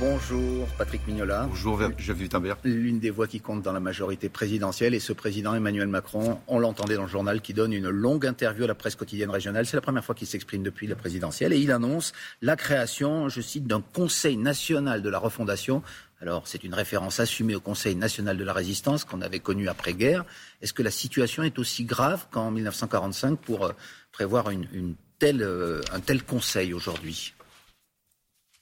Bonjour Patrick Mignola. Bonjour Javier Wittenberg. L'une des voix qui compte dans la majorité présidentielle et ce président Emmanuel Macron, on l'entendait dans le journal, qui donne une longue interview à la presse quotidienne régionale. C'est la première fois qu'il s'exprime depuis la présidentielle et il annonce la création, je cite, d'un Conseil national de la refondation. Alors c'est une référence assumée au Conseil national de la résistance qu'on avait connu après-guerre. Est-ce que la situation est aussi grave qu'en 1945 pour euh, prévoir une, telle, euh, un tel Conseil aujourd'hui?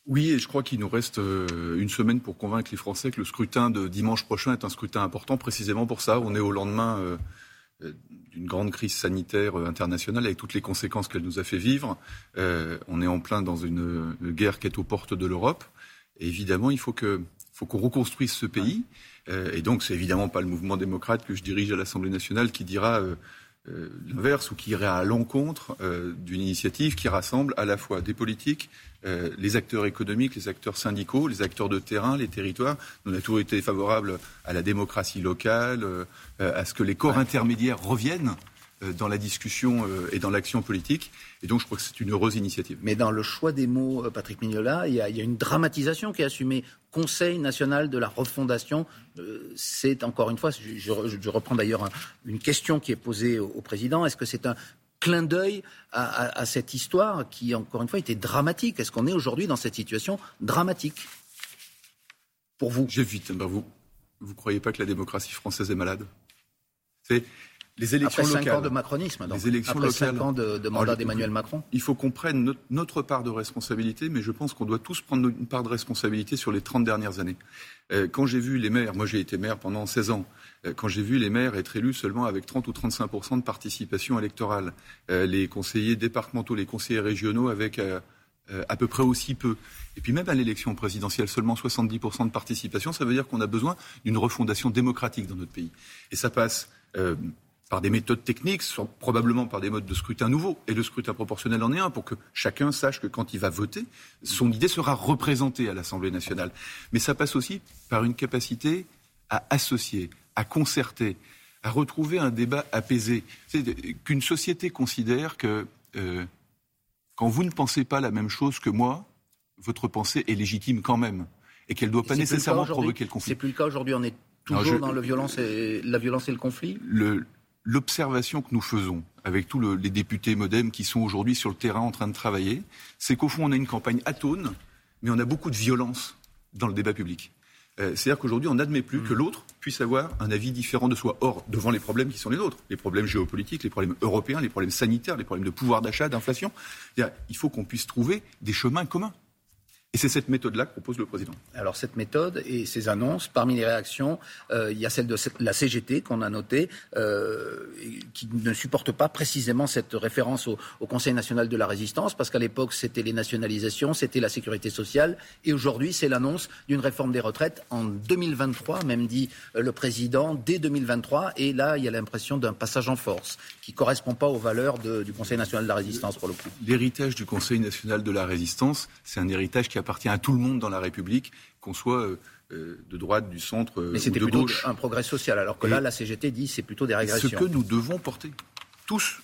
Oui, et je crois qu'il nous reste euh, une semaine pour convaincre les Français que le scrutin de dimanche prochain est un scrutin important précisément pour ça. On est au lendemain euh, euh, d'une grande crise sanitaire internationale avec toutes les conséquences qu'elle nous a fait vivre. on est en plein dans une, guerre qui est aux portes de l'Europe. Évidemment, il faut que faut qu'on reconstruise ce pays. et donc, c'est évidemment pas le mouvement démocrate que je dirige à l'Assemblée nationale qui dira l'inverse ou qui irait à l'encontre d'une initiative qui rassemble à la fois des politiques, euh, les acteurs économiques, les acteurs syndicaux, les acteurs de terrain, les territoires. Nous avons toujours été favorables à la démocratie locale, à ce que les corps intermédiaires reviennent euh, dans la discussion euh, et dans l'action politique. Et donc, je crois que c'est une heureuse initiative. Mais dans le choix des mots, euh, Patrick Mignola, il y a, une dramatisation qui est assumée. Conseil national de la refondation, c'est encore une fois, je, reprends d'ailleurs une question qui est posée au, président. Est-ce que c'est un clin d'œil à, cette histoire qui, encore une fois, était dramatique Est-ce qu'on est aujourd'hui dans cette situation dramatique Pour vous? J'évite. Ben vous, vous croyez pas que la démocratie française est malade? Les élections Après cinq ans de macronisme, donc. Les élections Après cinq ans de, mandat d'Emmanuel Macron. Il faut qu'on prenne notre, part de responsabilité, mais je pense qu'on doit tous prendre une part de responsabilité sur les 30 dernières années. Euh, quand j'ai vu les maires, moi j'ai été maire pendant 16 ans, euh, quand j'ai vu les maires être élus seulement avec 30 ou 35 de participation électorale, euh, les conseillers départementaux, les conseillers régionaux avec à peu près aussi peu. Et puis même à l'élection présidentielle, seulement 70% de participation, ça veut dire qu'on a besoin d'une refondation démocratique dans notre pays. Et ça passe par des méthodes techniques, probablement par des modes de scrutin nouveaux. Et le scrutin proportionnel en est un, pour que chacun sache que quand il va voter, son idée sera représentée à l'Assemblée nationale. Mais ça passe aussi par une capacité à associer, à concerter, à retrouver un débat apaisé. Qu'une société considère que euh, quand vous ne pensez pas la même chose que moi, votre pensée est légitime quand même. Et qu'elle ne doit pas nécessairement provoquer le conflit. C'est plus le cas aujourd'hui, on est toujours dans le violence et, la violence et le conflit le, l'observation que nous faisons avec tous les députés modem qui sont aujourd'hui sur le terrain en train de travailler, c'est qu'au fond, on a une campagne atone, mais on a beaucoup de violence dans le débat public. Euh, c'est-à-dire qu'aujourd'hui, on n'admet plus que mm. l'autre puisse avoir un avis différent de soi. Or, devant les problèmes qui sont les nôtres, les problèmes géopolitiques, les problèmes européens, les problèmes sanitaires, les problèmes de pouvoir d'achat, d'inflation, il faut qu'on puisse trouver des chemins communs. Et c'est cette méthode-là que propose le président. Alors cette méthode et ces annonces, parmi les réactions, euh, il y a celle de la CGT qu'on a notée, euh, qui ne supporte pas précisément cette référence au, Conseil national de la résistance, parce qu'à l'époque c'était les nationalisations, c'était la sécurité sociale, et aujourd'hui c'est l'annonce d'une réforme des retraites en 2023, même dit euh, le président, dès 2023, et là il y a l'impression d'un passage en force qui ne correspond pas aux valeurs du Conseil national de la résistance pour le coup. L'héritage du Conseil national de la résistance, c'est un héritage qui appartient à tout le monde dans la République, qu'on soit euh, euh, de droite, du centre euh, Mais c'était plutôt un progrès social, alors que là, la CGT dit c'est plutôt des régressions. Ce que nous devons porter, tous,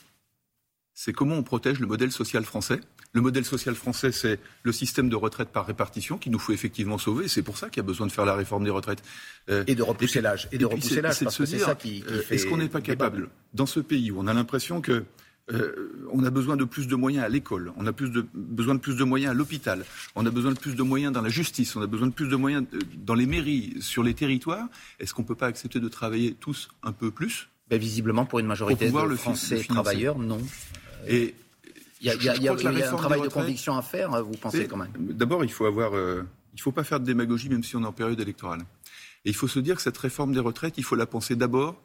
c'est comment on protège le modèle social français. Le modèle social français, c'est le système de retraite par répartition qu'il nous faut effectivement sauver. C'est pour ça qu'il y a besoin de faire la réforme des retraites. et de repousser l'âge. Et de repousser l'âge, parce que c'est ça qui, qui Est-ce qu'on n'est pas capable, dans ce pays où on a l'impression que euh, on a besoin de plus de moyens à l'école, on a plus de, besoin de plus de moyens à l'hôpital, on a besoin de plus de moyens dans la justice, on a besoin de plus de moyens euh, dans les mairies, sur les territoires. Est-ce qu'on ne peut pas accepter de travailler tous un peu plus? Ben, Visiblement, pour une majorité de Français travailleurs, non. Et il y a, un travail de conviction à faire, vous pensez quand même. D'abord, il faut avoir, euh, il faut pas faire de démagogie, même si on est en période électorale. Et il faut se dire que cette réforme des retraites, il faut la penser d'abord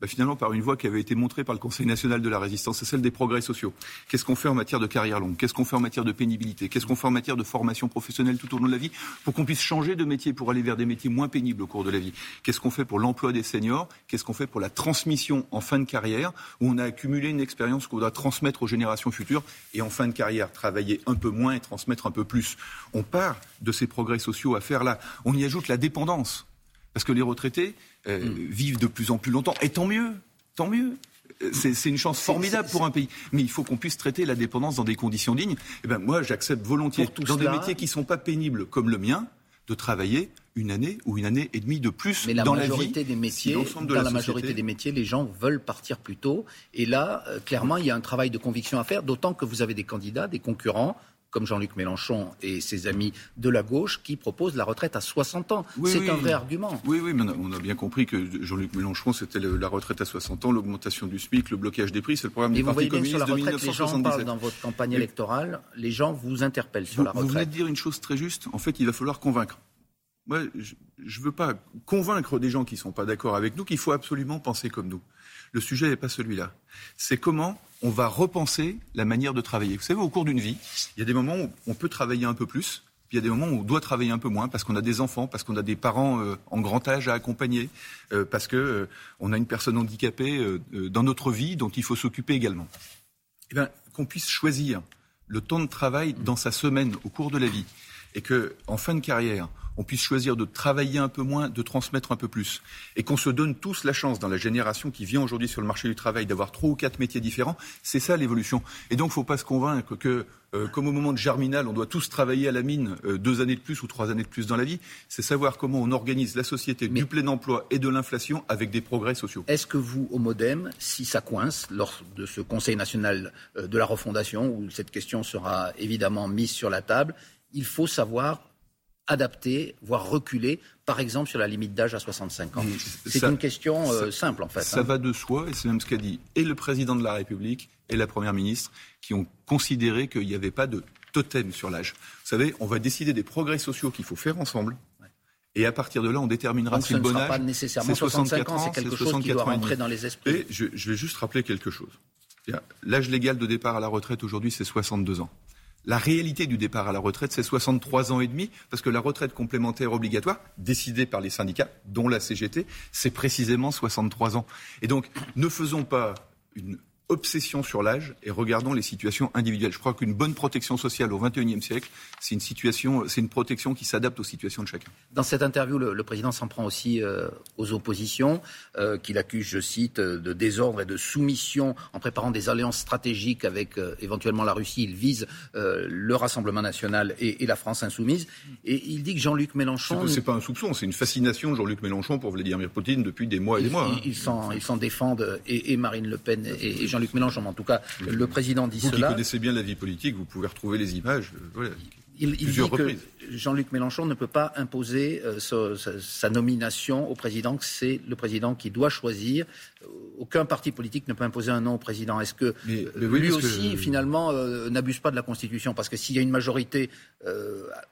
bah, finalement par une voie qui avait été montrée par le Conseil national de la résistance, c'est celle des progrès sociaux. Qu'est-ce qu'on fait en matière de carrière longue? Qu'est-ce qu'on fait en matière de pénibilité? Qu'est-ce qu'on fait en matière de formation professionnelle tout au long de la vie pour qu'on puisse changer de métier, pour aller vers des métiers moins pénibles au cours de la vie? Qu'est-ce qu'on fait pour l'emploi des seniors? Qu'est-ce qu'on fait pour la transmission en fin de carrière, où on a accumulé une expérience qu'on doit transmettre aux générations futures, et en fin de carrière, travailler un peu moins et transmettre un peu plus? On part de ces progrès sociaux à faire là. On y ajoute la dépendance. Parce que les retraités, euh, hmm. vivent de plus en plus longtemps. Et tant mieux, tant mieux. Euh, c'est une chance formidable pour un pays. Mais il faut qu'on puisse traiter la dépendance dans des conditions dignes. Et eh ben moi, j'accepte volontiers dans des métiers qui ne sont pas pénibles comme le mien de travailler une année ou une année et demie de plus Mais la dans majorité la vie, des métiers, dans la, majorité des métiers, les gens veulent partir plus tôt. Et là, euh, clairement, il y a un travail de conviction à faire, d'autant que vous avez des candidats, des concurrents comme Jean-Luc Mélenchon et ses amis de la gauche, qui proposent la retraite à 60 ans. c'est un vrai argument. Oui, oui, mais on a bien compris que Jean-Luc Mélenchon, c'était la retraite à 60 ans, l'augmentation du SMIC, le blocage des prix, c'est le programme du Parti communiste sur la retraite, Les gens parlent dans votre campagne électorale, les gens vous interpellent sur la retraite. Vous venez de dire une chose très juste, en fait, il va falloir convaincre. Moi, je ne veux pas convaincre des gens qui ne sont pas d'accord avec nous qu'il faut absolument penser comme nous. Le sujet n'est pas celui-là. C'est comment on va repenser la manière de travailler. Vous savez, au cours d'une vie, il y a des moments où on peut travailler un peu plus, puis il y a des moments où on doit travailler un peu moins parce qu'on a des enfants, parce qu'on a des parents euh, en grand âge à accompagner, euh, parce qu'on euh, a une personne handicapée dans notre vie dont il faut s'occuper également. Eh bien, qu'on puisse choisir le temps de travail dans sa semaine au cours de la vie et que, en fin de carrière, on puisse choisir de travailler un peu moins, de transmettre un peu plus, et qu'on se donne tous la chance dans la génération qui vient aujourd'hui sur le marché du travail d'avoir trois ou quatre métiers différents, c'est ça l'évolution. Et donc, il ne faut pas se convaincre que, euh, comme au moment de Germinal, on doit tous travailler à la mine euh, deux années de plus ou trois années de plus dans la vie. C'est savoir comment on organise la société du plein emploi et de l'inflation avec des progrès sociaux. Est-ce que vous, au MoDem, si ça coince lors de ce Conseil national euh, de la refondation, où cette question sera évidemment mise sur la table, il faut savoir adapter, voire reculer, par exemple sur la limite d'âge à 65 ans C'est une question euh, simple en fait. Ça hein. va de soi, et c'est même ce qu'a dit et le président de la République et la Première ministre, qui ont considéré qu'il n'y avait pas de totem sur l'âge. Vous savez, on va décider des progrès sociaux qu'il faut faire ensemble. Et à partir de là, on déterminera si le bon âge. pas nécessairement 65 ans, c'est quelque chose qui doit rentrer dans les esprits. Et je, je vais juste rappeler quelque chose. L'âge légal de départ à la retraite aujourd'hui, c'est 62 ans. La réalité du départ à la retraite, c'est 63 ans et demi, parce que la retraite complémentaire obligatoire, décidée par les syndicats, dont la CGT, c'est précisément 63 ans. Et donc, ne faisons pas une obsession sur l'âge et regardons les situations individuelles. Je crois qu'une bonne protection sociale au XXIe siècle, c'est une situation, c'est une protection qui s'adapte aux situations de chacun. Dans cette interview, le, président s'en prend aussi euh, aux oppositions, euh, qu'il accuse, je cite, de désordre et de soumission en préparant des alliances stratégiques avec euh, éventuellement la Russie. Il vise le Rassemblement national et, la France insoumise. Et il dit que Jean-Luc Mélenchon. C'est pas un soupçon, c'est une fascination Jean-Luc Mélenchon pour Vladimir Poutine depuis des mois et des mois. Hein. Ils s'en défendent et, Marine Le Pen et, et Jean-Luc Mélenchon, en tout cas, le président dit vous cela. Vous qui connaissez bien la vie politique, vous pouvez retrouver les images. Euh, il, dit que Jean-Luc Mélenchon ne peut pas imposer euh, sa, nomination au président, que c'est le président qui doit choisir. Euh, aucun parti politique ne peut imposer un nom au président. Est-ce que lui aussi, finalement, n'abuse pas de la Constitution? Parce que s'il y a une majorité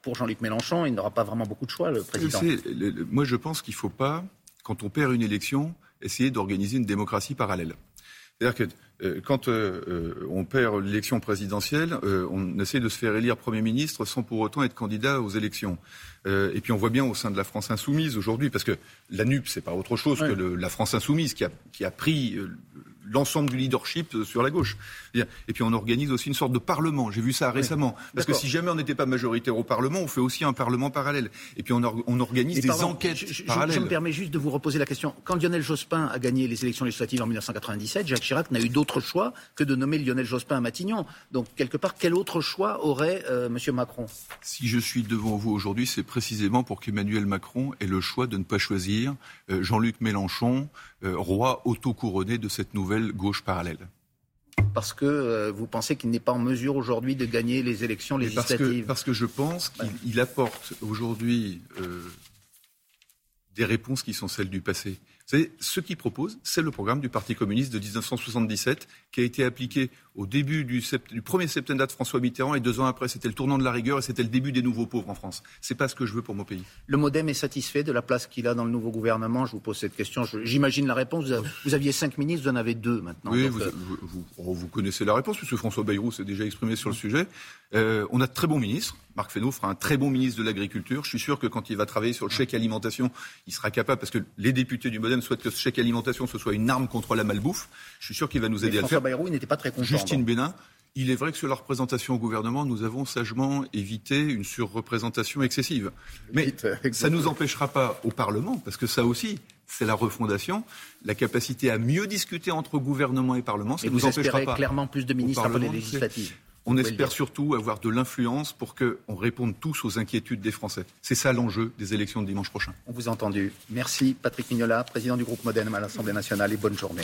pour Jean-Luc Mélenchon, il n'aura pas vraiment beaucoup de choix, le président. moi, je pense qu'il ne faut pas, quand on perd une élection, essayer d'organiser une démocratie parallèle. C'est-à-dire que euh, quand euh, euh, on perd l'élection présidentielle, on essaie de se faire élire Premier ministre sans pour autant être candidat aux élections. et puis on voit bien au sein de la France insoumise aujourd'hui, parce que la NUP, c'est pas autre chose que la France insoumise qui a, qui a pris l'ensemble du leadership sur la gauche. Et puis on organise aussi une sorte de parlement. J'ai vu ça récemment. Parce que si jamais on n'était pas majoritaire au Parlement, on fait aussi un parlement parallèle. Et puis on, on organise des enquêtes je, parallèles. Je, me permets juste de vous reposer la question. Quand Lionel Jospin a gagné les élections législatives en 1997, Jacques Chirac n'a eu d'autre choix que de nommer Lionel Jospin à Matignon. Donc quelque part, quel autre choix aurait euh, M. Macron? Si je suis devant vous aujourd'hui, c'est précisément pour qu'Emmanuel Macron ait le choix de ne pas choisir euh, Jean-Luc Mélenchon, euh, roi auto-couronné de cette nouvelle gauche parallèle. Parce que euh, vous pensez qu'il n'est pas en mesure aujourd'hui de gagner les élections législatives. parce que, je pense qu'il apporte aujourd'hui euh, des réponses qui sont celles du passé. Vous savez, ce qu'il propose, c'est le programme du Parti communiste de 1977 qui a été appliqué au début du, premier septennat de François Mitterrand et deux ans après, c'était le tournant de la rigueur et c'était le début des nouveaux pauvres en France. C'est pas ce que je veux pour mon pays. Le MoDem est satisfait de la place qu'il a dans le nouveau gouvernement? Je vous pose cette question. J'imagine la réponse. Vous aviez cinq ministres, vous en avez deux maintenant. Oui, euh, oh, vous, connaissez la réponse puisque François Bayrou s'est déjà exprimé sur le sujet. Euh, on a de très bons ministres. Marc Fesneau fera un très bon ministre de l'Agriculture. Je suis sûr que quand il va travailler sur le chèque alimentation, il sera capable, parce que les députés du MoDem souhaitent que ce chèque alimentation ce soit une arme contre la malbouffe. Je suis sûr qu'il va nous aider à le faire. Bayrou, il n'était pas très content. Justine Bénin. Il est vrai que sur la représentation au gouvernement, nous avons sagement évité une surreprésentation excessive. Mais ça ne nous empêchera pas au Parlement, parce que ça aussi, c'est la refondation, la capacité à mieux discuter entre gouvernement et Parlement. Ça et nous vous empêchera pas. clairement plus de ministres après les législatives. On espère surtout avoir de l'influence pour qu'on réponde tous aux inquiétudes des Français. C'est ça l'enjeu des élections de dimanche prochain. On vous a entendu. Merci Patrick Mignola, président du groupe Modem à l'Assemblée nationale et bonne journée.